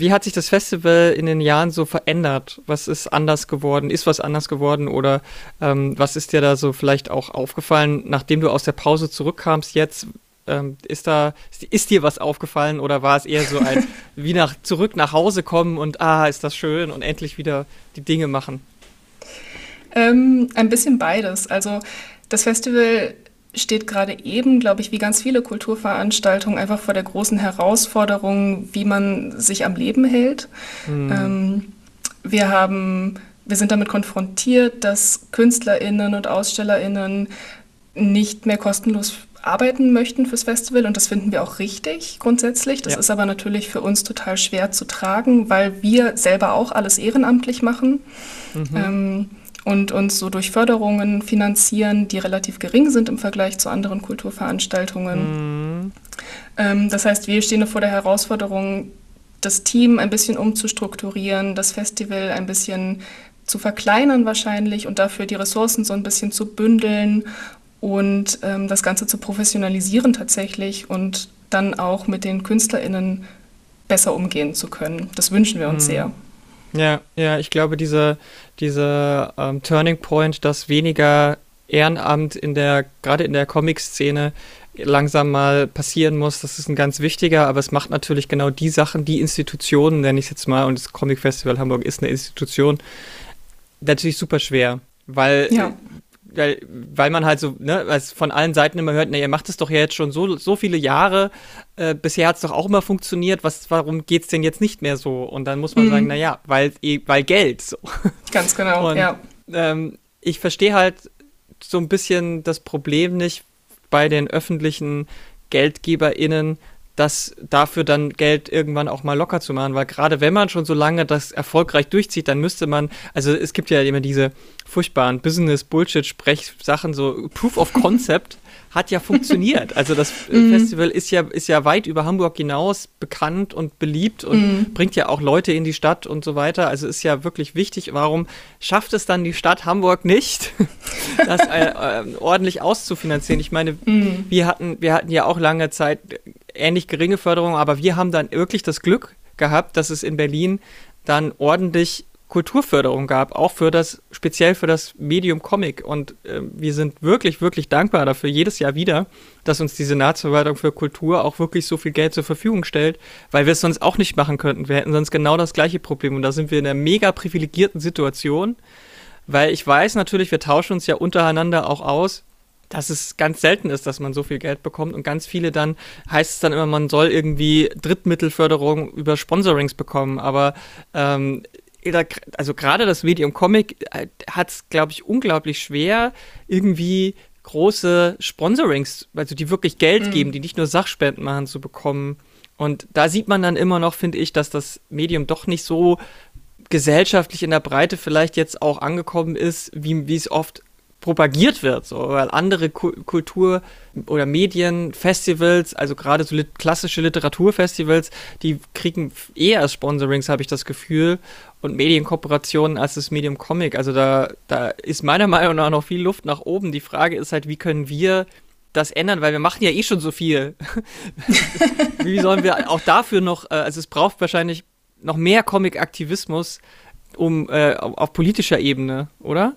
wie hat sich das Festival in den Jahren so verändert? Was ist anders geworden? Ist was anders geworden? Oder ähm, was ist dir da so vielleicht auch aufgefallen, nachdem du aus der Pause zurückkamst jetzt? Ähm, ist da, ist dir was aufgefallen oder war es eher so ein [laughs] wie nach zurück nach Hause kommen und ah, ist das schön und endlich wieder die Dinge machen? Ähm, ein bisschen beides. Also das Festival steht gerade eben, glaube ich, wie ganz viele Kulturveranstaltungen einfach vor der großen Herausforderung, wie man sich am Leben hält. Mhm. Ähm, wir haben, wir sind damit konfrontiert, dass KünstlerInnen und AusstellerInnen nicht mehr kostenlos arbeiten möchten fürs Festival und das finden wir auch richtig grundsätzlich. Das ja. ist aber natürlich für uns total schwer zu tragen, weil wir selber auch alles ehrenamtlich machen. Mhm. Ähm, und uns so durch Förderungen finanzieren, die relativ gering sind im Vergleich zu anderen Kulturveranstaltungen. Mhm. Ähm, das heißt, wir stehen vor der Herausforderung, das Team ein bisschen umzustrukturieren, das Festival ein bisschen zu verkleinern wahrscheinlich und dafür die Ressourcen so ein bisschen zu bündeln und ähm, das Ganze zu professionalisieren tatsächlich und dann auch mit den KünstlerInnen besser umgehen zu können. Das wünschen wir uns mhm. sehr. Ja, ja, ich glaube, dieser, dieser ähm, Turning Point, dass weniger Ehrenamt in der, gerade in der Comic-Szene langsam mal passieren muss, das ist ein ganz wichtiger, aber es macht natürlich genau die Sachen, die Institutionen, nenne ich es jetzt mal, und das Comic Festival Hamburg ist eine Institution, natürlich super schwer, weil ja weil, weil man halt so, ne, als von allen Seiten immer hört, na, ihr macht es doch ja jetzt schon so, so viele Jahre, äh, bisher hat es doch auch immer funktioniert, was, warum geht es denn jetzt nicht mehr so? Und dann muss man mhm. sagen, naja, weil, eh, weil Geld so. Ganz genau, Und, ja. Ähm, ich verstehe halt so ein bisschen das Problem nicht bei den öffentlichen GeldgeberInnen, das dafür dann Geld irgendwann auch mal locker zu machen, weil gerade wenn man schon so lange das erfolgreich durchzieht, dann müsste man, also es gibt ja immer diese furchtbaren Business-Bullshit-Sprechsachen, so Proof of Concept [laughs] hat ja funktioniert. Also das mhm. Festival ist ja, ist ja weit über Hamburg hinaus bekannt und beliebt und mhm. bringt ja auch Leute in die Stadt und so weiter. Also ist ja wirklich wichtig. Warum schafft es dann die Stadt Hamburg nicht, [laughs] das äh, äh, ordentlich auszufinanzieren? Ich meine, mhm. wir, hatten, wir hatten ja auch lange Zeit ähnlich geringe Förderung, aber wir haben dann wirklich das Glück gehabt, dass es in Berlin dann ordentlich Kulturförderung gab, auch für das, speziell für das Medium Comic. Und äh, wir sind wirklich, wirklich dankbar dafür, jedes Jahr wieder, dass uns die Senatsverwaltung für Kultur auch wirklich so viel Geld zur Verfügung stellt, weil wir es sonst auch nicht machen könnten. Wir hätten sonst genau das gleiche Problem. Und da sind wir in einer mega privilegierten Situation, weil ich weiß natürlich, wir tauschen uns ja untereinander auch aus, dass es ganz selten ist, dass man so viel Geld bekommt und ganz viele dann heißt es dann immer, man soll irgendwie Drittmittelförderung über Sponsorings bekommen, aber ähm, also gerade das Medium Comic äh, hat es, glaube ich, unglaublich schwer, irgendwie große Sponsorings, also die wirklich Geld mhm. geben, die nicht nur Sachspenden machen, zu bekommen. Und da sieht man dann immer noch, finde ich, dass das Medium doch nicht so gesellschaftlich in der Breite vielleicht jetzt auch angekommen ist, wie, wie es oft propagiert wird, so, weil andere Kultur- oder Medienfestivals, also gerade so lit klassische Literaturfestivals, die kriegen eher Sponsorings, habe ich das Gefühl, und Medienkooperationen als das Medium Comic. Also da, da ist meiner Meinung nach noch viel Luft nach oben. Die Frage ist halt, wie können wir das ändern, weil wir machen ja eh schon so viel. [laughs] wie sollen wir auch dafür noch, äh, also es braucht wahrscheinlich noch mehr Comic-Aktivismus um äh, auf politischer Ebene, oder?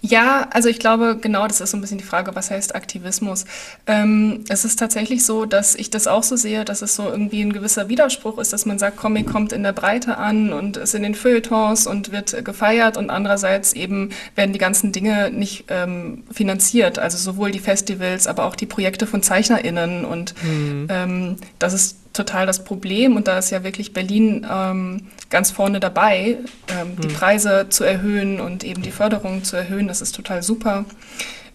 Ja, also ich glaube, genau das ist so ein bisschen die Frage, was heißt Aktivismus. Ähm, es ist tatsächlich so, dass ich das auch so sehe, dass es so irgendwie ein gewisser Widerspruch ist, dass man sagt, Comic kommt in der Breite an und ist in den Feuilletons und wird gefeiert und andererseits eben werden die ganzen Dinge nicht ähm, finanziert. Also sowohl die Festivals, aber auch die Projekte von ZeichnerInnen und mhm. ähm, das ist total das Problem und da ist ja wirklich Berlin ähm, ganz vorne dabei, ähm, die hm. Preise zu erhöhen und eben die Förderung zu erhöhen. Das ist total super.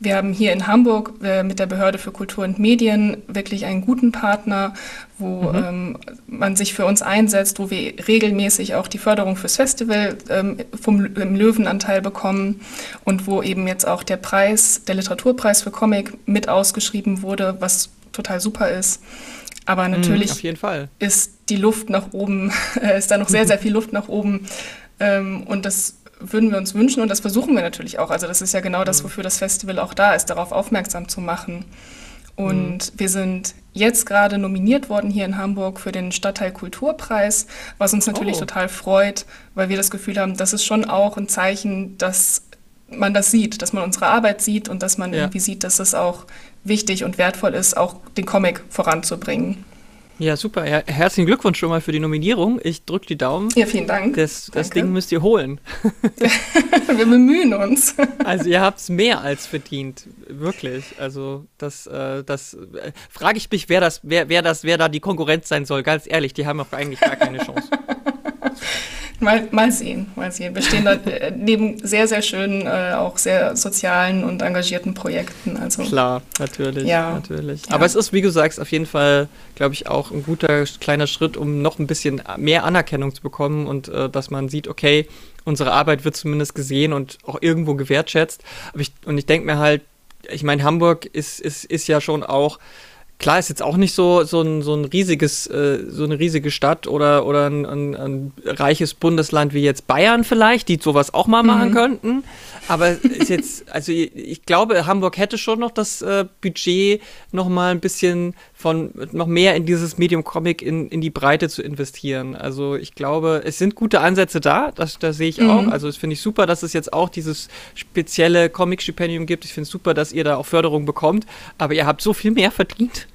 Wir haben hier in Hamburg äh, mit der Behörde für Kultur und Medien wirklich einen guten Partner, wo mhm. ähm, man sich für uns einsetzt, wo wir regelmäßig auch die Förderung fürs Festival ähm, vom Löwenanteil bekommen und wo eben jetzt auch der Preis, der Literaturpreis für Comic mit ausgeschrieben wurde, was total super ist. Aber mhm, natürlich mm, ist die Luft nach oben, [laughs] äh, ist da noch sehr, sehr viel Luft nach oben. Ähm, und das würden wir uns wünschen und das versuchen wir natürlich auch. Also das ist ja genau das, mhm. wofür das Festival auch da ist, darauf aufmerksam zu machen. Und mhm. wir sind jetzt gerade nominiert worden hier in Hamburg für den Stadtteil Kulturpreis, was uns natürlich oh. total freut, weil wir das Gefühl haben, das ist schon auch ein Zeichen, dass man das sieht, dass man unsere Arbeit sieht und dass man ja. irgendwie sieht, dass es auch wichtig und wertvoll ist, auch den Comic voranzubringen. Ja, super. Ja, herzlichen Glückwunsch schon mal für die Nominierung. Ich drücke die Daumen. Ja, vielen Dank. Das, das Ding müsst ihr holen. [laughs] Wir bemühen uns. [laughs] Also ihr habt es mehr als verdient, wirklich. Also das, äh, das äh, frage ich mich, wer das, wer, wer das, wer da die Konkurrenz sein soll. Ganz ehrlich, die haben auch eigentlich gar keine Chance. [laughs] Mal, mal sehen, mal sehen. Wir stehen da [laughs] äh, neben sehr, sehr schönen, äh, auch sehr sozialen und engagierten Projekten. Also, Klar, natürlich. Ja, natürlich. Ja. Aber es ist, wie du sagst, auf jeden Fall, glaube ich, auch ein guter kleiner Schritt, um noch ein bisschen mehr Anerkennung zu bekommen und äh, dass man sieht, okay, unsere Arbeit wird zumindest gesehen und auch irgendwo gewertschätzt. Ich, und ich denke mir halt, ich meine, Hamburg ist, ist, ist ja schon auch klar ist jetzt auch nicht so, so, ein, so ein riesiges, äh, so eine riesige Stadt oder, oder ein, ein, ein, reiches Bundesland wie jetzt Bayern vielleicht, die sowas auch mal machen mhm. könnten. Aber ist jetzt, [laughs] also ich, ich, glaube, Hamburg hätte schon noch das äh, Budget noch mal ein bisschen von, noch mehr in dieses Medium Comic in, in die Breite zu investieren. Also ich glaube, es sind gute Ansätze da, das, das sehe ich mhm. auch. Also das finde ich super, dass es jetzt auch dieses spezielle Comic-Stipendium gibt. Ich finde es super, dass ihr da auch Förderung bekommt. Aber ihr habt so viel mehr verdient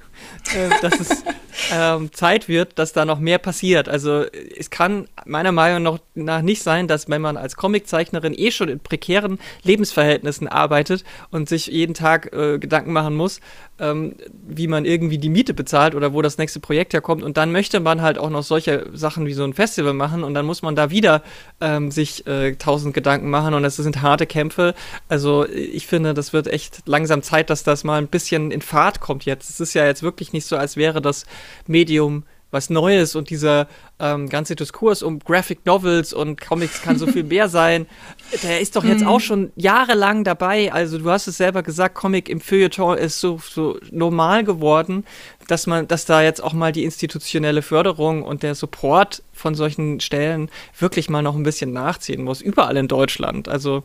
äh, dass es ähm, Zeit wird, dass da noch mehr passiert. Also es kann meiner Meinung nach nicht sein, dass wenn man als Comiczeichnerin eh schon in prekären Lebensverhältnissen arbeitet und sich jeden Tag äh, Gedanken machen muss, ähm, wie man irgendwie die Miete bezahlt oder wo das nächste Projekt herkommt. Und dann möchte man halt auch noch solche Sachen wie so ein Festival machen und dann muss man da wieder ähm, sich äh, tausend Gedanken machen und es sind harte Kämpfe. Also ich finde, das wird echt langsam Zeit, dass das mal ein bisschen in Fahrt kommt jetzt. Es ist ja jetzt wirklich nicht so, als wäre das Medium was Neues und dieser ähm, ganze Diskurs um Graphic Novels und Comics kann so viel [laughs] mehr sein, der ist doch jetzt auch mhm. schon jahrelang dabei. Also du hast es selber gesagt, Comic im Feuilleton ist so, so normal geworden, dass man, dass da jetzt auch mal die institutionelle Förderung und der Support von solchen Stellen wirklich mal noch ein bisschen nachziehen muss, überall in Deutschland. Also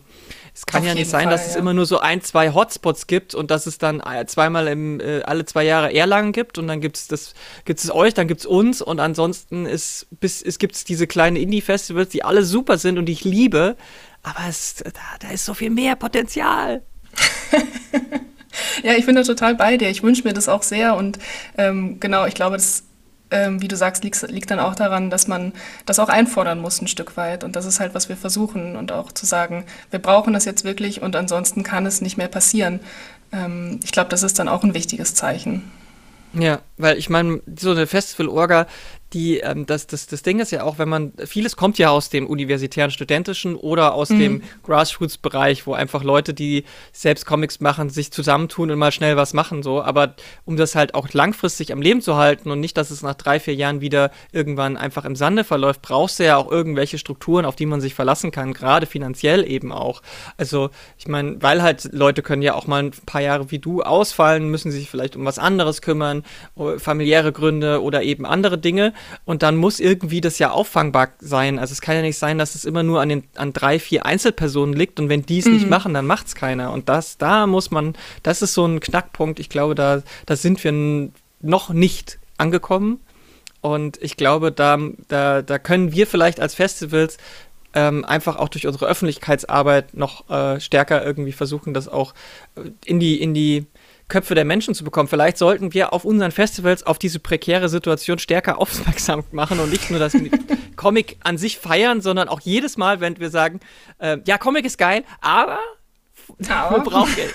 es kann Auf ja nicht sein, Fall, dass ja. es immer nur so ein, zwei Hotspots gibt und dass es dann äh, zweimal im, äh, alle zwei Jahre Erlangen gibt und dann gibt es das, gibt es euch, dann gibt es uns und ansonsten ist bis es gibt diese kleinen Indie-Festivals, die alle super sind und die ich liebe, aber es, da, da ist so viel mehr Potenzial. [laughs] ja, ich bin da total bei dir. Ich wünsche mir das auch sehr und ähm, genau, ich glaube, das ähm, wie du sagst, liegt, liegt dann auch daran, dass man das auch einfordern muss ein Stück weit. Und das ist halt, was wir versuchen. Und auch zu sagen, wir brauchen das jetzt wirklich und ansonsten kann es nicht mehr passieren. Ähm, ich glaube, das ist dann auch ein wichtiges Zeichen. Ja, weil ich meine, so eine Festival-Orga, die, ähm, das, das, das Ding ist ja auch, wenn man, vieles kommt ja aus dem universitären Studentischen oder aus mhm. dem Grassroots-Bereich, wo einfach Leute, die selbst Comics machen, sich zusammentun und mal schnell was machen, so. Aber um das halt auch langfristig am Leben zu halten und nicht, dass es nach drei, vier Jahren wieder irgendwann einfach im Sande verläuft, brauchst du ja auch irgendwelche Strukturen, auf die man sich verlassen kann, gerade finanziell eben auch. Also, ich meine, weil halt Leute können ja auch mal ein paar Jahre wie du ausfallen, müssen sich vielleicht um was anderes kümmern, familiäre Gründe oder eben andere Dinge und dann muss irgendwie das ja auffangbar sein. Also es kann ja nicht sein, dass es immer nur an, den, an drei, vier Einzelpersonen liegt und wenn die es mhm. nicht machen, dann macht es keiner. Und das, da muss man, das ist so ein Knackpunkt. Ich glaube, da, da sind wir noch nicht angekommen. Und ich glaube, da, da, da können wir vielleicht als Festivals ähm, einfach auch durch unsere Öffentlichkeitsarbeit noch äh, stärker irgendwie versuchen, das auch äh, in die, in die Köpfe der Menschen zu bekommen. Vielleicht sollten wir auf unseren Festivals auf diese prekäre Situation stärker [laughs] aufmerksam machen und nicht nur das Comic an sich feiern, sondern auch jedes Mal, wenn wir sagen, äh, ja, Comic ist geil, aber wir brauchen Geld.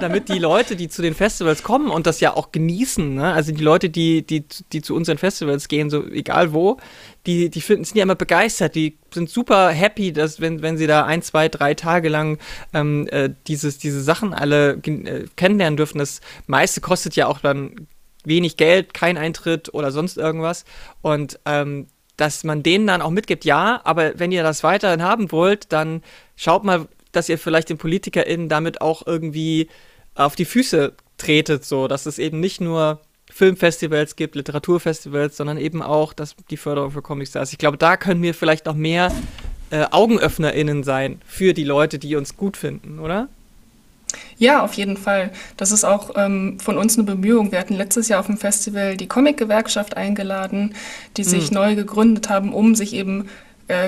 Damit die Leute, die zu den Festivals kommen und das ja auch genießen, ne? also die Leute, die, die, die zu unseren Festivals gehen, so egal wo, die, die finden, sind ja immer begeistert, die sind super happy, dass wenn, wenn sie da ein, zwei, drei Tage lang ähm, äh, dieses, diese Sachen alle äh, kennenlernen dürfen. Das meiste kostet ja auch dann wenig Geld, kein Eintritt oder sonst irgendwas. Und ähm, dass man denen dann auch mitgibt, ja, aber wenn ihr das weiterhin haben wollt, dann schaut mal, dass ihr vielleicht den PolitikerInnen damit auch irgendwie auf die Füße tretet, so, dass es eben nicht nur Filmfestivals gibt, Literaturfestivals, sondern eben auch dass die Förderung für Comicstars. Ich glaube, da können wir vielleicht noch mehr äh, AugenöffnerInnen sein für die Leute, die uns gut finden, oder? Ja, auf jeden Fall. Das ist auch ähm, von uns eine Bemühung. Wir hatten letztes Jahr auf dem Festival die Comic-Gewerkschaft eingeladen, die sich mhm. neu gegründet haben, um sich eben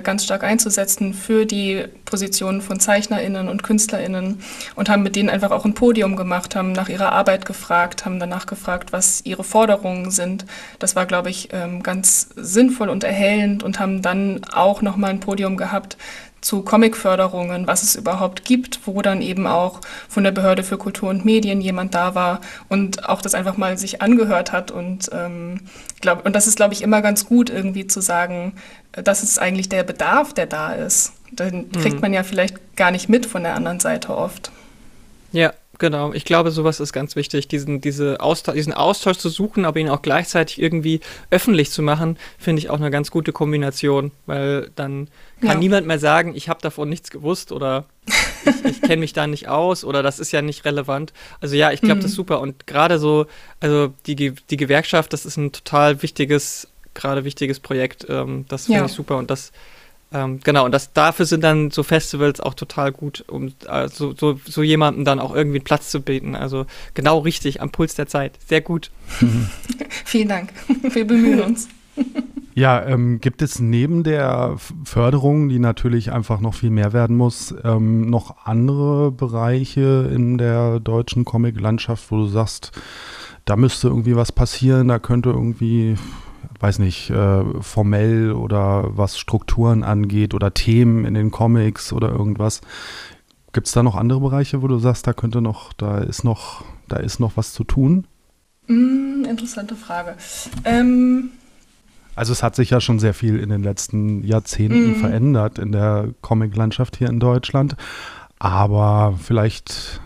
ganz stark einzusetzen für die Positionen von ZeichnerInnen und KünstlerInnen und haben mit denen einfach auch ein Podium gemacht, haben nach ihrer Arbeit gefragt, haben danach gefragt, was ihre Forderungen sind. Das war, glaube ich, ähm, ganz sinnvoll und erhellend und haben dann auch nochmal ein Podium gehabt zu Comicförderungen, was es überhaupt gibt, wo dann eben auch von der Behörde für Kultur und Medien jemand da war und auch das einfach mal sich angehört hat. Und, ähm, glaub, und das ist, glaube ich, immer ganz gut, irgendwie zu sagen, das ist eigentlich der Bedarf, der da ist. Den kriegt mhm. man ja vielleicht gar nicht mit von der anderen Seite oft. Ja, Genau, ich glaube, sowas ist ganz wichtig, diesen, diese Austausch, diesen Austausch zu suchen, aber ihn auch gleichzeitig irgendwie öffentlich zu machen, finde ich auch eine ganz gute Kombination, weil dann kann ja. niemand mehr sagen, ich habe davon nichts gewusst oder ich, ich kenne mich da nicht aus oder das ist ja nicht relevant. Also ja, ich glaube, mhm. das ist super und gerade so, also die, die Gewerkschaft, das ist ein total wichtiges, gerade wichtiges Projekt, ähm, das finde ja. ich super und das ähm, genau, und das, dafür sind dann so Festivals auch total gut, um also, so, so jemandem dann auch irgendwie einen Platz zu bieten. Also genau richtig, am Puls der Zeit. Sehr gut. [laughs] Vielen Dank. Wir bemühen [laughs] uns. Ja, ähm, gibt es neben der Förderung, die natürlich einfach noch viel mehr werden muss, ähm, noch andere Bereiche in der deutschen Comic-Landschaft, wo du sagst, da müsste irgendwie was passieren, da könnte irgendwie weiß nicht, äh, formell oder was Strukturen angeht oder Themen in den Comics oder irgendwas. Gibt es da noch andere Bereiche, wo du sagst, da könnte noch, da ist noch, da ist noch was zu tun? Mm, interessante Frage. Ähm also es hat sich ja schon sehr viel in den letzten Jahrzehnten mm. verändert in der Comic-Landschaft hier in Deutschland. Aber vielleicht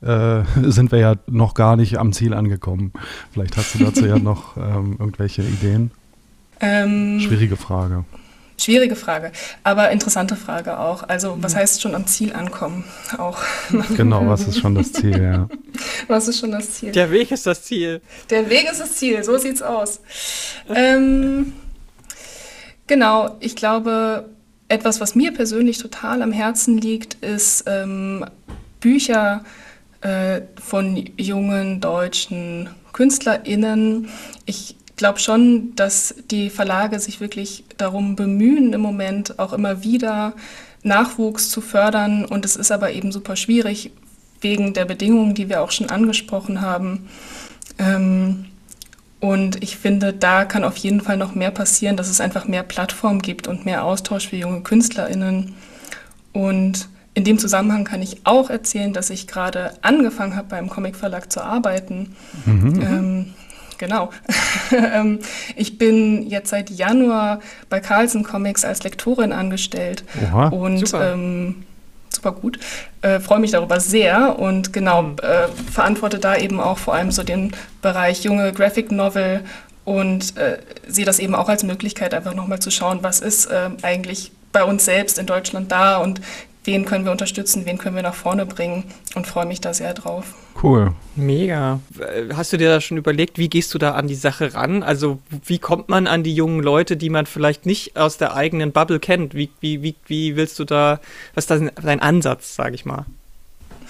äh, [laughs] sind wir ja noch gar nicht am Ziel angekommen. Vielleicht hast du dazu ja [laughs] noch ähm, irgendwelche Ideen. Ähm, Schwierige Frage. Schwierige Frage, aber interessante Frage auch. Also, was heißt schon am Ziel ankommen? Auch. [laughs] Genau, was ist schon das Ziel, ja. [laughs] Was ist schon das Ziel? Der Weg ist das Ziel. Der Weg ist das Ziel, so sieht's aus. Ähm, genau, ich glaube, etwas, was mir persönlich total am Herzen liegt, ist ähm, Bücher äh, von jungen deutschen KünstlerInnen. Ich glaube schon, dass die Verlage sich wirklich darum bemühen, im Moment auch immer wieder Nachwuchs zu fördern. Und es ist aber eben super schwierig wegen der Bedingungen, die wir auch schon angesprochen haben. Ähm, und ich finde, da kann auf jeden Fall noch mehr passieren, dass es einfach mehr Plattform gibt und mehr Austausch für junge KünstlerInnen. Und in dem Zusammenhang kann ich auch erzählen, dass ich gerade angefangen habe, beim Comicverlag zu arbeiten. Mhm. Ähm, genau. [laughs] Ähm, ich bin jetzt seit Januar bei Carlsen Comics als Lektorin angestellt. Oha, und super. Ähm, super gut. Äh, Freue mich darüber sehr und genau, mhm. äh, verantworte da eben auch vor allem so den Bereich junge Graphic Novel und äh, sehe das eben auch als Möglichkeit, einfach nochmal zu schauen, was ist äh, eigentlich bei uns selbst in Deutschland da und wen können wir unterstützen, wen können wir nach vorne bringen und freue mich da sehr drauf. Cool. Mega. Hast du dir da schon überlegt, wie gehst du da an die Sache ran? Also wie kommt man an die jungen Leute, die man vielleicht nicht aus der eigenen Bubble kennt? Wie, wie, wie, wie willst du da, was ist da dein Ansatz, sage ich mal?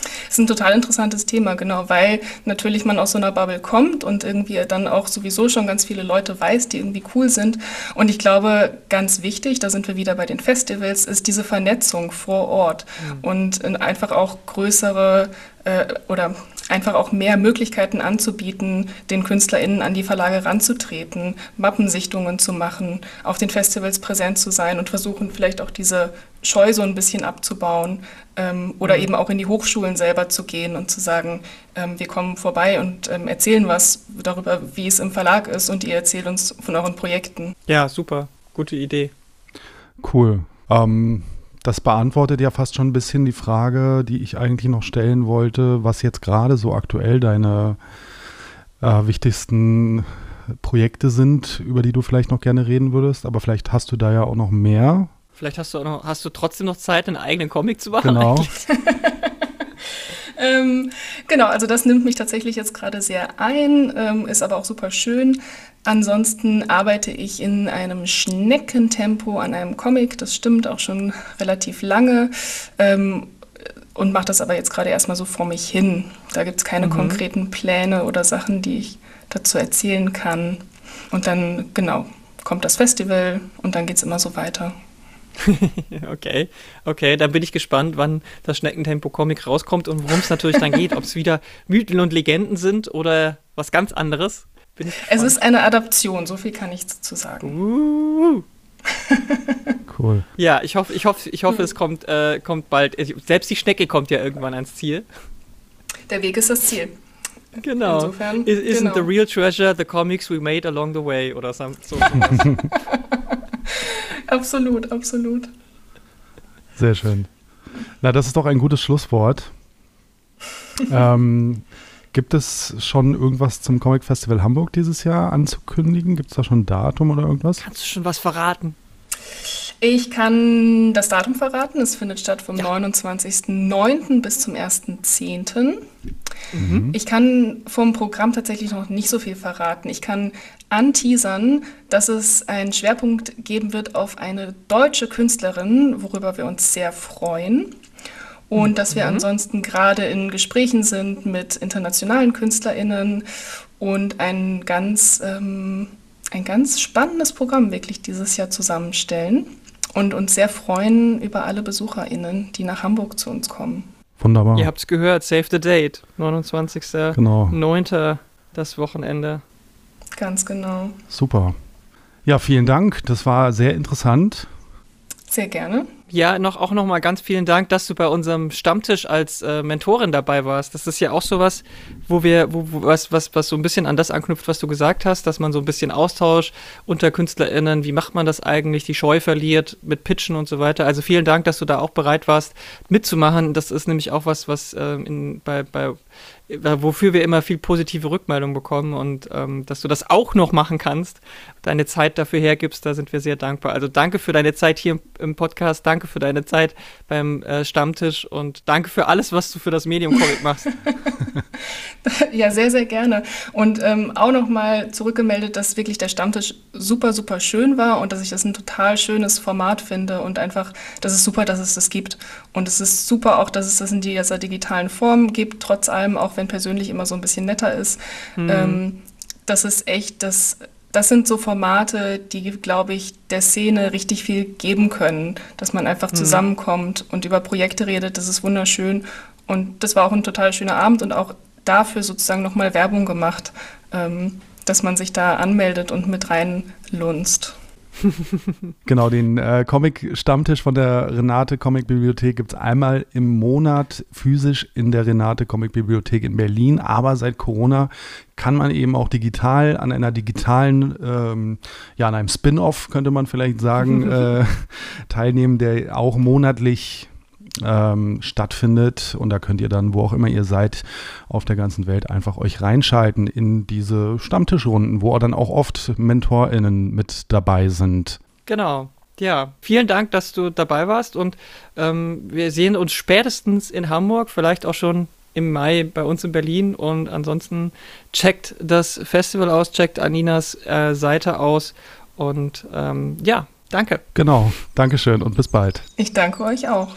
Das ist ein total interessantes Thema, genau, weil natürlich man aus so einer Bubble kommt und irgendwie dann auch sowieso schon ganz viele Leute weiß, die irgendwie cool sind. Und ich glaube, ganz wichtig, da sind wir wieder bei den Festivals, ist diese Vernetzung vor Ort mhm. und einfach auch größere äh, oder einfach auch mehr Möglichkeiten anzubieten, den KünstlerInnen an die Verlage ranzutreten, Mappensichtungen zu machen, auf den Festivals präsent zu sein und versuchen vielleicht auch diese Scheu so ein bisschen abzubauen ähm, oder mhm. eben auch in die Hochschulen selber zu gehen und zu sagen, ähm, wir kommen vorbei und ähm, erzählen was darüber, wie es im Verlag ist und ihr erzählt uns von euren Projekten. Ja, super, gute Idee. Cool. Ähm, das beantwortet ja fast schon ein bisschen die Frage, die ich eigentlich noch stellen wollte, was jetzt gerade so aktuell deine äh, wichtigsten Projekte sind, über die du vielleicht noch gerne reden würdest. Aber vielleicht hast du da ja auch noch mehr. Vielleicht hast du, noch, hast du trotzdem noch Zeit, einen eigenen Comic zu machen. Genau. [laughs] [laughs] ähm, genau, also das nimmt mich tatsächlich jetzt gerade sehr ein, ähm, ist aber auch super schön. Ansonsten arbeite ich in einem Schneckentempo an einem Comic, das stimmt auch schon relativ lange. Ähm, und mache das aber jetzt gerade erstmal so vor mich hin. Da gibt es keine mhm. konkreten Pläne oder Sachen, die ich dazu erzählen kann. Und dann, genau, kommt das Festival und dann geht es immer so weiter. [laughs] okay, okay, dann bin ich gespannt, wann das Schneckentempo-Comic rauskommt und worum es natürlich dann geht. Ob es wieder Mythen und Legenden sind oder was ganz anderes. Es ist eine Adaption, so viel kann ich dazu sagen. Uh. cool. [laughs] Ja, ich hoffe, ich hoffe, ich hoffe, es kommt, äh, kommt bald. Selbst die Schnecke kommt ja irgendwann ans Ziel. Der Weg ist das Ziel. Genau. Insofern, Isn't genau. the real treasure the comics we made along the way oder so. [laughs] absolut, absolut. Sehr schön. Na, das ist doch ein gutes Schlusswort. [laughs] ähm, gibt es schon irgendwas zum Comic Festival Hamburg dieses Jahr anzukündigen? Gibt es da schon ein Datum oder irgendwas? Kannst du schon was verraten? Ich kann das Datum verraten. Es findet statt vom ja. 29.09. bis zum 1.10. Mhm. Ich kann vom Programm tatsächlich noch nicht so viel verraten. Ich kann anteasern, dass es einen Schwerpunkt geben wird auf eine deutsche Künstlerin, worüber wir uns sehr freuen. Und dass wir mhm. ansonsten gerade in Gesprächen sind mit internationalen KünstlerInnen und ein ganz, ähm, ein ganz spannendes Programm wirklich dieses Jahr zusammenstellen und uns sehr freuen über alle BesucherInnen, die nach Hamburg zu uns kommen. Wunderbar. Ihr habt es gehört, Save the Date, 29.09. Genau. das Wochenende. Ganz genau. Super. Ja, vielen Dank. Das war sehr interessant. Sehr gerne. Ja, noch, auch nochmal ganz vielen Dank, dass du bei unserem Stammtisch als äh, Mentorin dabei warst. Das ist ja auch sowas, wo wir, wo, wo, was, was, was so ein bisschen an das anknüpft, was du gesagt hast, dass man so ein bisschen Austausch unter KünstlerInnen, wie macht man das eigentlich, die Scheu verliert mit Pitchen und so weiter. Also vielen Dank, dass du da auch bereit warst, mitzumachen. Das ist nämlich auch was, was äh, in, bei, bei wofür wir immer viel positive Rückmeldung bekommen und ähm, dass du das auch noch machen kannst, deine Zeit dafür hergibst, da sind wir sehr dankbar. Also danke für deine Zeit hier im, Podcast, danke für deine Zeit beim äh, Stammtisch und danke für alles, was du für das Medium Comic machst. [laughs] [laughs] ja, sehr, sehr gerne. Und ähm, auch nochmal zurückgemeldet, dass wirklich der Stammtisch super, super schön war und dass ich das ein total schönes Format finde und einfach, das ist super, dass es das gibt. Und es ist super auch, dass es das in dieser digitalen Form gibt, trotz allem auch wenn persönlich immer so ein bisschen netter ist. Mhm. Ähm, das ist echt, das, das sind so Formate, die, glaube ich, der Szene richtig viel geben können, dass man einfach mhm. zusammenkommt und über Projekte redet. Das ist wunderschön. Und das war auch ein total schöner Abend und auch dafür sozusagen nochmal Werbung gemacht, ähm, dass man sich da anmeldet und mit reinlunzt. [laughs] genau, den äh, Comic-Stammtisch von der Renate Comic-Bibliothek gibt es einmal im Monat physisch in der Renate Comic-Bibliothek in Berlin. Aber seit Corona kann man eben auch digital an einer digitalen, ähm, ja, an einem Spin-off, könnte man vielleicht sagen, [laughs] äh, teilnehmen, der auch monatlich ähm, stattfindet. Und da könnt ihr dann, wo auch immer ihr seid, auf der ganzen Welt einfach euch reinschalten in diese Stammtischrunden, wo dann auch oft MentorInnen mit dabei sind. Genau. Ja, vielen Dank, dass du dabei warst und ähm, wir sehen uns spätestens in Hamburg, vielleicht auch schon im Mai bei uns in Berlin und ansonsten checkt das Festival aus, checkt Aninas äh, Seite aus und ähm, ja, danke. Genau, Dankeschön und bis bald. Ich danke euch auch.